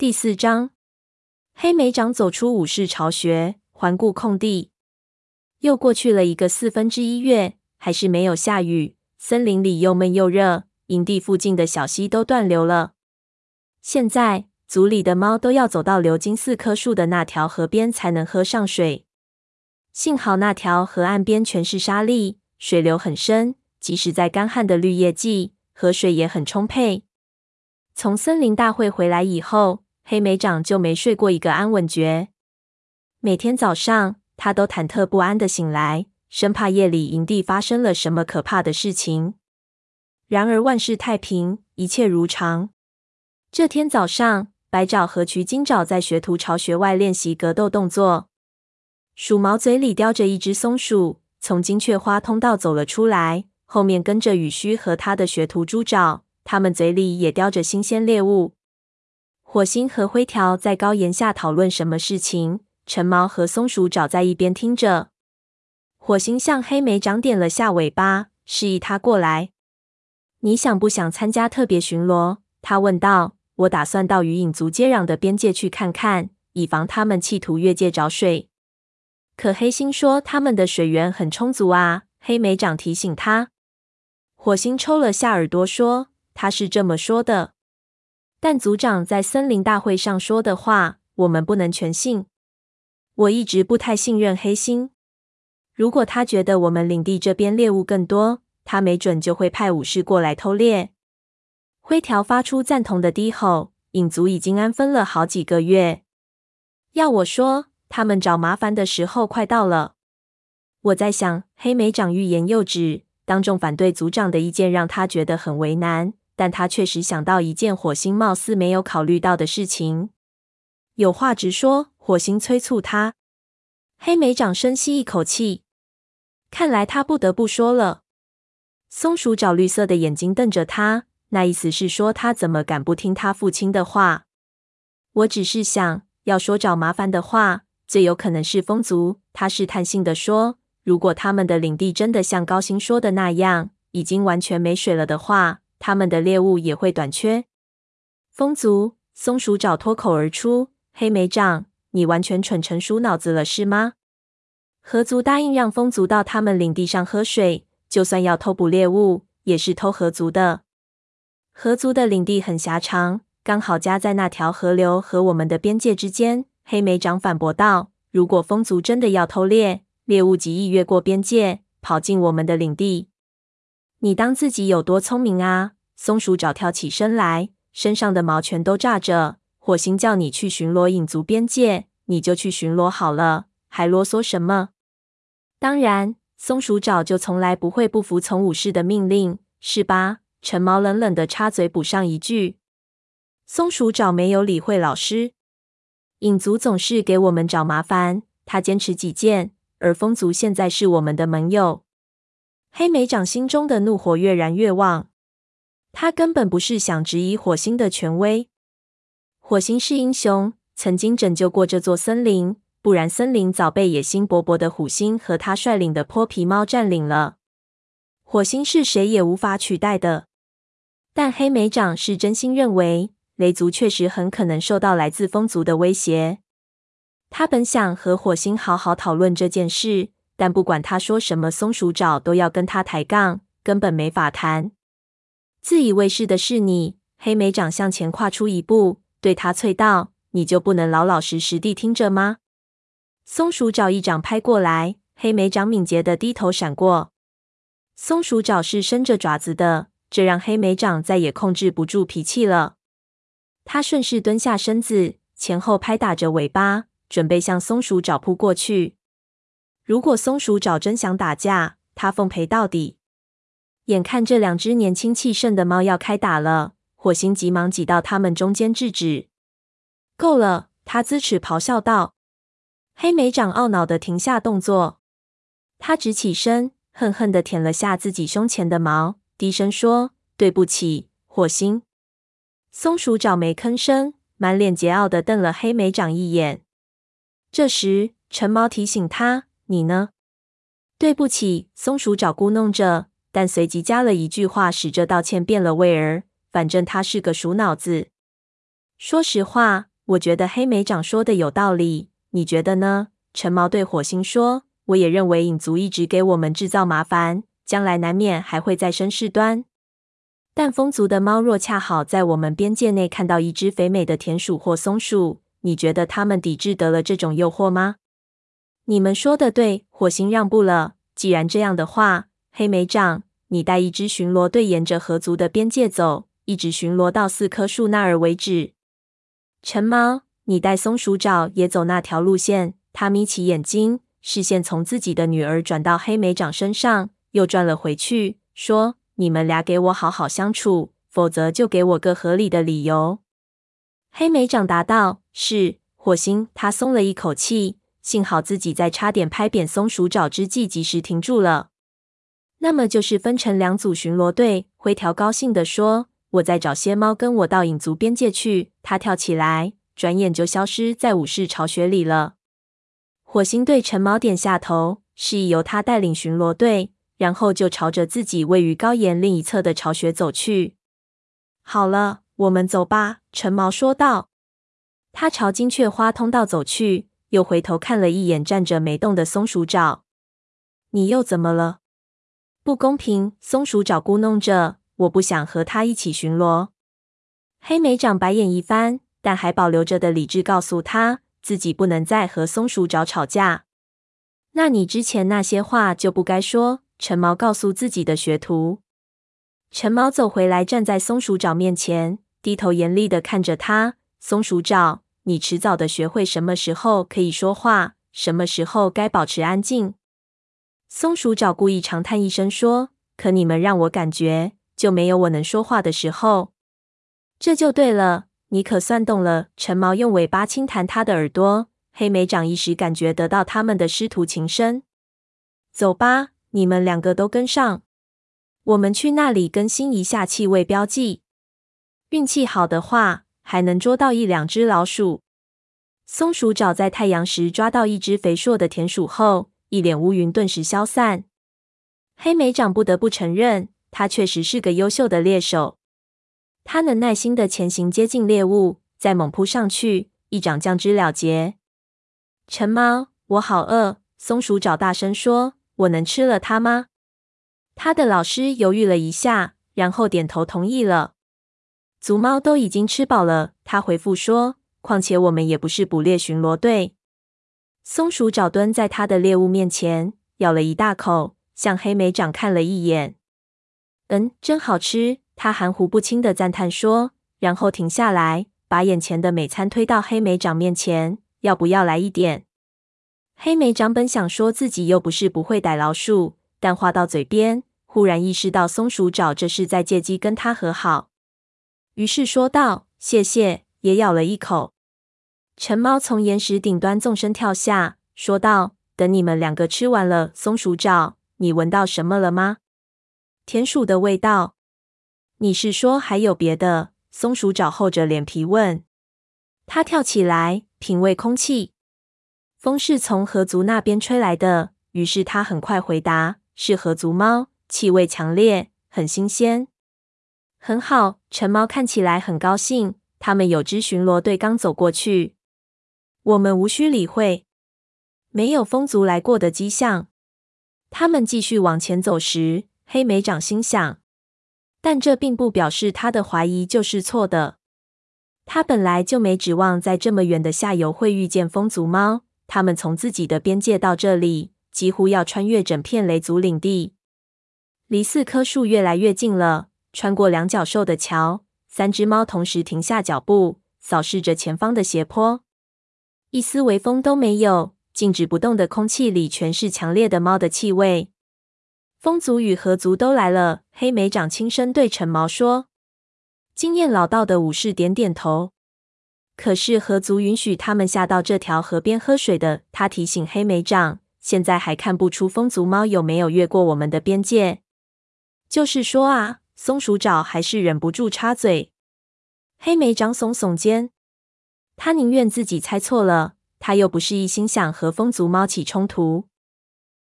第四章，黑莓长走出武士巢穴，环顾空地。又过去了一个四分之一月，还是没有下雨。森林里又闷又热，营地附近的小溪都断流了。现在，组里的猫都要走到流经四棵树的那条河边才能喝上水。幸好那条河岸边全是沙砾，水流很深，即使在干旱的绿叶季，河水也很充沛。从森林大会回来以后，黑莓长就没睡过一个安稳觉。每天早上，他都忐忑不安的醒来，生怕夜里营地发生了什么可怕的事情。然而万事太平，一切如常。这天早上，白爪和渠金爪在学徒巢穴外练习格斗动作。鼠毛嘴里叼着一只松鼠，从金雀花通道走了出来，后面跟着羽须和他的学徒猪爪，他们嘴里也叼着新鲜猎物。火星和灰条在高岩下讨论什么事情，橙毛和松鼠爪在一边听着。火星向黑莓长点了下尾巴，示意他过来。你想不想参加特别巡逻？他问道。我打算到与影族接壤的边界去看看，以防他们企图越界找水。可黑星说他们的水源很充足啊。黑莓长提醒他。火星抽了下耳朵说：“他是这么说的。”但族长在森林大会上说的话，我们不能全信。我一直不太信任黑心。如果他觉得我们领地这边猎物更多，他没准就会派武士过来偷猎。灰条发出赞同的低吼。影族已经安分了好几个月。要我说，他们找麻烦的时候快到了。我在想，黑莓长欲言又止，当众反对族长的意见，让他觉得很为难。但他确实想到一件火星貌似没有考虑到的事情。有话直说，火星催促他。黑莓长深吸一口气，看来他不得不说了。松鼠找绿色的眼睛瞪着他，那意思是说他怎么敢不听他父亲的话？我只是想要说找麻烦的话，最有可能是风族。他试探性地说：“如果他们的领地真的像高星说的那样，已经完全没水了的话。”他们的猎物也会短缺。风族松鼠爪脱口而出：“黑莓长，你完全蠢成鼠脑子了，是吗？”河族答应让风族到他们领地上喝水，就算要偷捕猎物，也是偷河族的。河族的领地很狭长，刚好夹在那条河流和我们的边界之间。黑莓长反驳道：“如果风族真的要偷猎，猎物极易越过边界，跑进我们的领地。”你当自己有多聪明啊？松鼠爪跳起身来，身上的毛全都炸着。火星叫你去巡逻影族边界，你就去巡逻好了，还啰嗦什么？当然，松鼠爪就从来不会不服从武士的命令，是吧？陈毛冷冷的插嘴补上一句。松鼠爪没有理会老师。影族总是给我们找麻烦，他坚持己见，而风族现在是我们的盟友。黑莓长心中的怒火越燃越旺，他根本不是想质疑火星的权威。火星是英雄，曾经拯救过这座森林，不然森林早被野心勃勃的虎星和他率领的泼皮猫占领了。火星是谁也无法取代的。但黑莓长是真心认为雷族确实很可能受到来自风族的威胁。他本想和火星好好讨论这件事。但不管他说什么，松鼠爪都要跟他抬杠，根本没法谈。自以为是的是你，黑莓长向前跨出一步，对他啐道：“你就不能老老实实地听着吗？”松鼠爪一掌拍过来，黑莓长敏捷地低头闪过。松鼠爪是伸着爪子的，这让黑莓长再也控制不住脾气了。他顺势蹲下身子，前后拍打着尾巴，准备向松鼠爪扑过去。如果松鼠爪真想打架，他奉陪到底。眼看这两只年轻气盛的猫要开打了，火星急忙挤到他们中间制止。够了！他龇齿咆哮道。黑莓长懊恼地停下动作，他直起身，恨恨地舔了下自己胸前的毛，低声说：“对不起，火星。”松鼠爪没吭声，满脸桀骜地瞪了黑莓长一眼。这时，橙毛提醒他。你呢？对不起，松鼠爪咕噥着，但随即加了一句话，使这道歉变了味儿。反正他是个鼠脑子。说实话，我觉得黑莓长说的有道理。你觉得呢？陈毛对火星说：“我也认为影族一直给我们制造麻烦，将来难免还会再生事端。但风族的猫若恰好在我们边界内看到一只肥美的田鼠或松鼠，你觉得他们抵制得了这种诱惑吗？”你们说的对，火星让步了。既然这样的话，黑莓长，你带一支巡逻队沿着河族的边界走，一直巡逻到四棵树那儿为止。陈猫，你带松鼠爪也走那条路线。他眯起眼睛，视线从自己的女儿转到黑莓长身上，又转了回去，说：“你们俩给我好好相处，否则就给我个合理的理由。”黑莓长答道：“是。”火星，他松了一口气，幸好自己在差点拍扁松鼠爪之际及时停住了。那么就是分成两组巡逻队。灰条高兴地说：“我再找些猫跟我到影族边界去。”他跳起来，转眼就消失在武士巢穴里了。火星对陈毛点下头，示意由他带领巡逻队，然后就朝着自己位于高岩另一侧的巢穴走去。好了，我们走吧。”陈毛说道。他朝金雀花通道走去，又回头看了一眼站着没动的松鼠爪。“你又怎么了？”“不公平！”松鼠爪咕弄着，“我不想和他一起巡逻。”黑莓长白眼一翻，但还保留着的理智告诉他。自己不能再和松鼠爪吵架，那你之前那些话就不该说。陈毛告诉自己的学徒。陈毛走回来，站在松鼠爪面前，低头严厉的看着他。松鼠爪，你迟早的学会什么时候可以说话，什么时候该保持安静。松鼠爪故意长叹一声说：“可你们让我感觉就没有我能说话的时候。”这就对了。你可算懂了。陈毛用尾巴轻弹他的耳朵，黑莓长一时感觉得到他们的师徒情深。走吧，你们两个都跟上，我们去那里更新一下气味标记。运气好的话，还能捉到一两只老鼠。松鼠爪在太阳时抓到一只肥硕的田鼠后，一脸乌云顿时消散。黑莓长不得不承认，他确实是个优秀的猎手。他能耐心的前行，接近猎物，再猛扑上去，一掌将之了结。陈猫，我好饿。松鼠爪大声说：“我能吃了它吗？”他的老师犹豫了一下，然后点头同意了。族猫都已经吃饱了，他回复说：“况且我们也不是捕猎巡逻队。”松鼠爪蹲在他的猎物面前，咬了一大口，向黑莓长看了一眼。嗯，真好吃。他含糊不清的赞叹说，然后停下来，把眼前的美餐推到黑莓长面前。要不要来一点？黑莓长本想说自己又不是不会逮老鼠，但话到嘴边，忽然意识到松鼠爪这是在借机跟他和好，于是说道：“谢谢。”也咬了一口。陈猫从岩石顶端纵身跳下，说道：“等你们两个吃完了，松鼠爪，你闻到什么了吗？田鼠的味道。”你是说还有别的？松鼠爪厚着脸皮问。他跳起来，品味空气。风是从河族那边吹来的，于是他很快回答：“是河族猫，气味强烈，很新鲜。”很好，陈猫看起来很高兴。他们有支巡逻队刚走过去，我们无需理会。没有风族来过的迹象。他们继续往前走时，黑莓长心想。但这并不表示他的怀疑就是错的。他本来就没指望在这么远的下游会遇见风族猫。他们从自己的边界到这里，几乎要穿越整片雷族领地，离四棵树越来越近了。穿过两角兽的桥，三只猫同时停下脚步，扫视着前方的斜坡。一丝微风都没有，静止不动的空气里全是强烈的猫的气味。风族与河族都来了，黑莓长轻声对陈毛说。经验老道的武士点点头。可是河族允许他们下到这条河边喝水的，他提醒黑莓长。现在还看不出风族猫有没有越过我们的边界。就是说啊，松鼠爪还是忍不住插嘴。黑莓长耸耸肩，他宁愿自己猜错了，他又不是一心想和风族猫起冲突。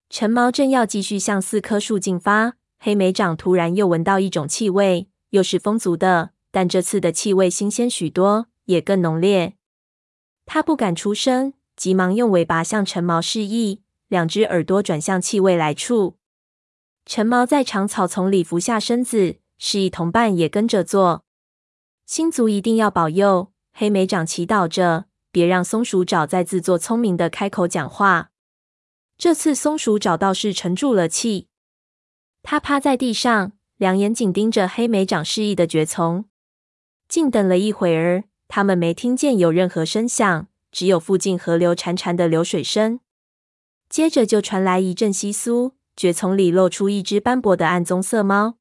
陈毛正要继续向四棵树进发，黑莓长突然又闻到一种气味，又是风族的，但这次的气味新鲜许多，也更浓烈。他不敢出声，急忙用尾巴向陈毛示意，两只耳朵转向气味来处。陈毛在长草丛里伏下身子，示意同伴也跟着做。星族一定要保佑，黑莓长祈祷着，别让松鼠爪再自作聪明的开口讲话。这次松鼠爪倒是沉住了气，它趴在地上，两眼紧盯着黑莓长示意的蕨丛。静等了一会儿，他们没听见有任何声响，只有附近河流潺潺的流水声。接着就传来一阵窸窣，蕨丛里露出一只斑驳的暗棕色猫。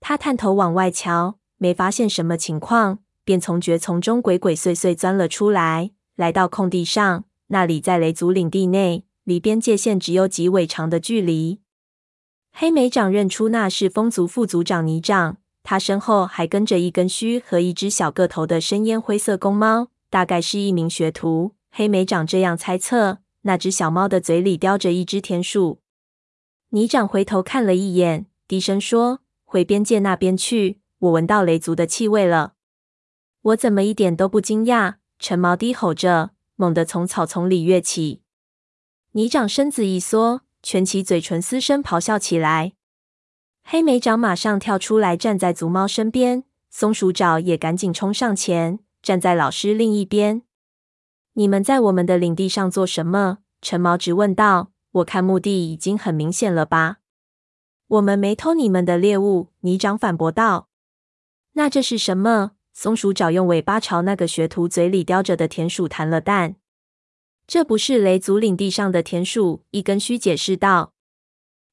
他探头往外瞧，没发现什么情况，便从蕨丛中鬼鬼祟祟钻了出来，来到空地上。那里在雷族领地内。离边界线只有几尾长的距离。黑莓长认出那是风族副族长泥长，他身后还跟着一根须和一只小个头的深烟灰色公猫，大概是一名学徒。黑莓长这样猜测。那只小猫的嘴里叼着一只田鼠。泥长回头看了一眼，低声说：“回边界那边去，我闻到雷族的气味了。”我怎么一点都不惊讶？陈毛低吼着，猛地从草丛里跃起。泥长身子一缩，蜷起嘴唇，嘶声咆哮起来。黑莓长马上跳出来，站在族猫身边。松鼠爪也赶紧冲上前，站在老师另一边。你们在我们的领地上做什么？陈毛直问道。我看目的已经很明显了吧？我们没偷你们的猎物，泥长反驳道。那这是什么？松鼠爪用尾巴朝那个学徒嘴里叼着的田鼠弹了弹。这不是雷族领地上的田鼠，一根须解释道。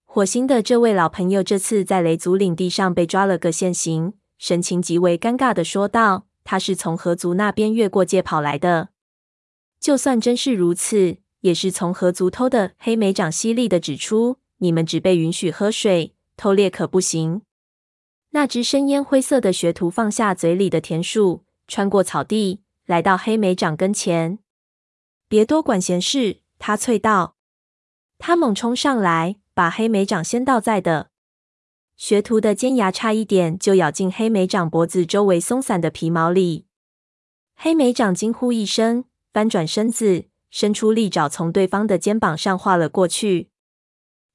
火星的这位老朋友这次在雷族领地上被抓了个现行，神情极为尴尬的说道：“他是从河族那边越过界跑来的。就算真是如此，也是从河族偷的。”黑莓长犀利的指出：“你们只被允许喝水，偷猎可不行。”那只深烟灰色的学徒放下嘴里的甜树，穿过草地，来到黑莓长跟前。别多管闲事！他啐道。他猛冲上来，把黑莓长掀倒在的学徒的尖牙差一点就咬进黑莓长脖子周围松散的皮毛里。黑莓长惊呼一声，翻转身子，伸出利爪从对方的肩膀上划了过去。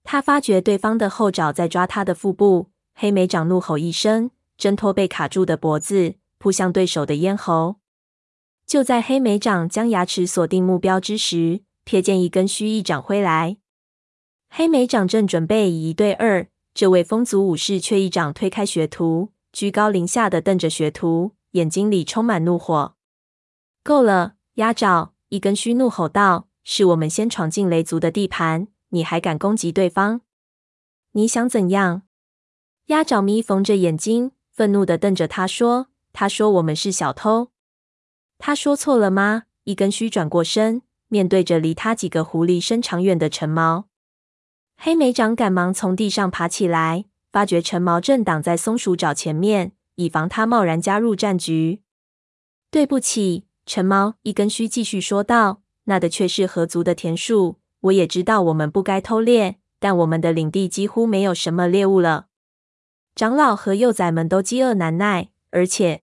他发觉对方的后爪在抓他的腹部，黑莓长怒吼一声，挣脱被卡住的脖子，扑向对手的咽喉。就在黑莓长将牙齿锁定目标之时，瞥见一根须一掌挥来。黑莓长正准备以一对二，这位风族武士却一掌推开学徒，居高临下的瞪着学徒，眼睛里充满怒火。够了，鸭爪！一根须怒吼道：“是我们先闯进雷族的地盘，你还敢攻击对方？你想怎样？”鸭爪咪缝着眼睛，愤怒的瞪着他说：“他说我们是小偷。”他说错了吗？一根须转过身，面对着离他几个狐狸身长远的陈毛。黑莓长赶忙从地上爬起来，发觉陈毛正挡在松鼠爪前面，以防他贸然加入战局。对不起，陈毛。一根须继续说道：“那的确是河族的田鼠。我也知道我们不该偷猎，但我们的领地几乎没有什么猎物了。长老和幼崽们都饥饿难耐，而且……”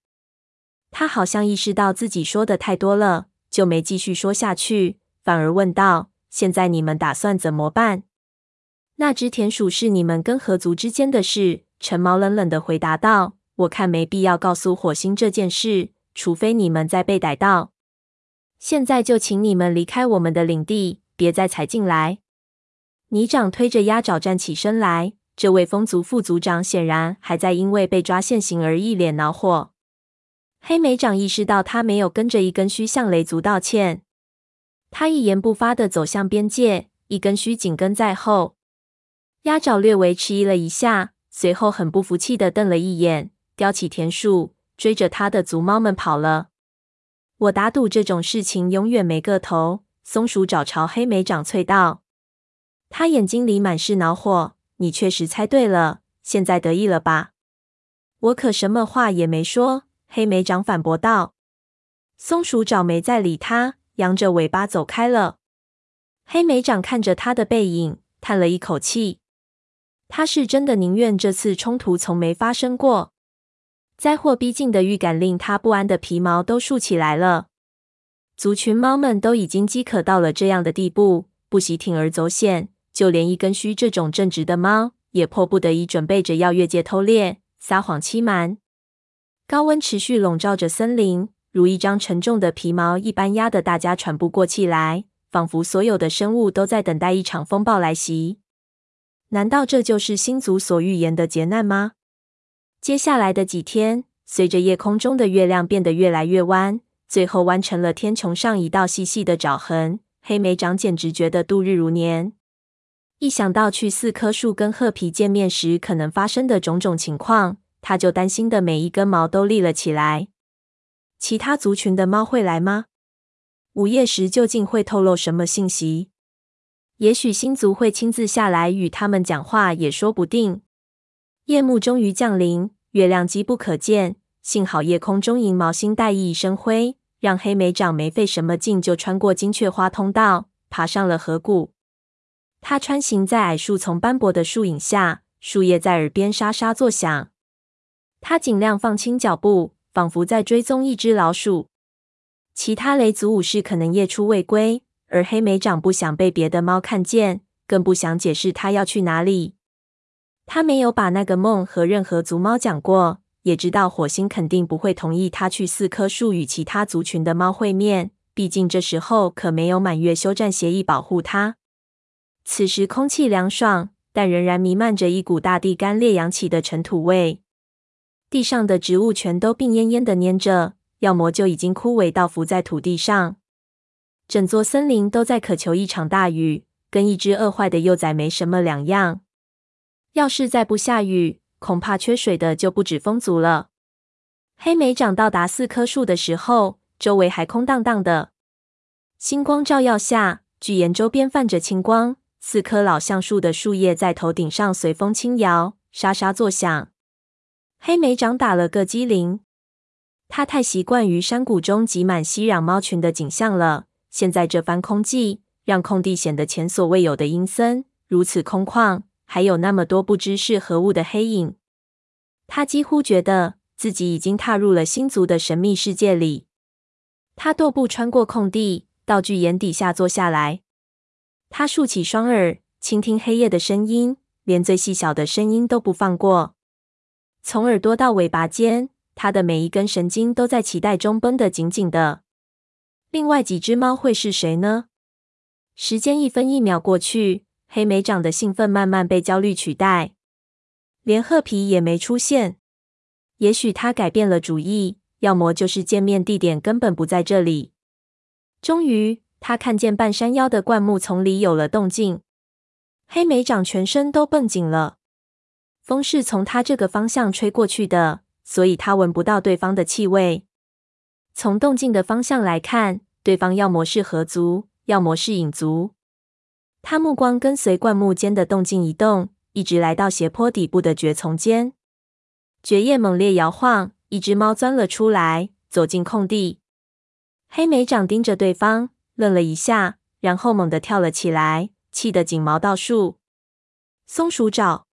他好像意识到自己说的太多了，就没继续说下去，反而问道：“现在你们打算怎么办？”那只田鼠是你们跟河族之间的事。”陈毛冷冷的回答道：“我看没必要告诉火星这件事，除非你们再被逮到。现在就请你们离开我们的领地，别再踩进来。”泥长推着鸭爪站起身来，这位风族副族长显然还在因为被抓现行而一脸恼火。黑莓长意识到他没有跟着一根须向雷族道歉，他一言不发地走向边界，一根须紧跟在后。鸭爪略微迟疑了一下，随后很不服气地瞪了一眼，叼起田鼠，追着他的族猫们跑了。我打赌这种事情永远没个头。松鼠爪朝黑莓长啐道，他眼睛里满是恼火。你确实猜对了，现在得意了吧？我可什么话也没说。黑莓长反驳道：“松鼠爪没再理他，扬着尾巴走开了。”黑莓长看着他的背影，叹了一口气。他是真的宁愿这次冲突从没发生过。灾祸逼近的预感令他不安的皮毛都竖起来了。族群猫们都已经饥渴到了这样的地步，不惜铤而走险，就连一根须这种正直的猫，也迫不得已准备着要越界偷猎、撒谎欺瞒。高温持续笼罩着森林，如一张沉重的皮毛一般压得大家喘不过气来，仿佛所有的生物都在等待一场风暴来袭。难道这就是星族所预言的劫难吗？接下来的几天，随着夜空中的月亮变得越来越弯，最后弯成了天穹上一道细细的爪痕，黑莓长简直觉得度日如年。一想到去四棵树跟褐皮见面时可能发生的种种情况，他就担心的每一根毛都立了起来。其他族群的猫会来吗？午夜时究竟会透露什么信息？也许星族会亲自下来与他们讲话，也说不定。夜幕终于降临，月亮机不可见，幸好夜空中银毛星带熠熠生辉，让黑莓长没费什么劲就穿过金雀花通道，爬上了河谷。他穿行在矮树丛斑驳的树影下，树叶在耳边沙沙作响。他尽量放轻脚步，仿佛在追踪一只老鼠。其他雷族武士可能夜出未归，而黑莓长不想被别的猫看见，更不想解释他要去哪里。他没有把那个梦和任何族猫讲过，也知道火星肯定不会同意他去四棵树与其他族群的猫会面，毕竟这时候可没有满月休战协议保护他。此时空气凉爽，但仍然弥漫着一股大地干裂扬起的尘土味。地上的植物全都病恹恹的蔫着，要么就已经枯萎到伏在土地上。整座森林都在渴求一场大雨，跟一只饿坏的幼崽没什么两样。要是再不下雨，恐怕缺水的就不止风族了。黑莓长到达四棵树的时候，周围还空荡荡的，星光照耀下，巨岩周边泛着青光。四棵老橡树的树叶在头顶上随风轻摇，沙沙作响。黑莓长打了个激灵，他太习惯于山谷中挤满熙攘猫群的景象了。现在这番空寂，让空地显得前所未有的阴森，如此空旷，还有那么多不知是何物的黑影。他几乎觉得自己已经踏入了星族的神秘世界里。他踱步穿过空地，到巨岩底下坐下来。他竖起双耳，倾听黑夜的声音，连最细小的声音都不放过。从耳朵到尾巴间，他的每一根神经都在期待中绷得紧紧的。另外几只猫会是谁呢？时间一分一秒过去，黑莓长的兴奋慢慢被焦虑取代。连褐皮也没出现。也许他改变了主意，要么就是见面地点根本不在这里。终于。他看见半山腰的灌木丛里有了动静，黑莓长全身都绷紧了。风是从他这个方向吹过去的，所以他闻不到对方的气味。从动静的方向来看，对方要么是河族，要么是影族。他目光跟随灌木间的动静移动，一直来到斜坡底部的蕨丛间。蕨叶猛烈摇晃，一只猫钻了出来，走进空地。黑莓长盯着对方。愣了一下，然后猛地跳了起来，气得紧毛倒竖。松鼠爪。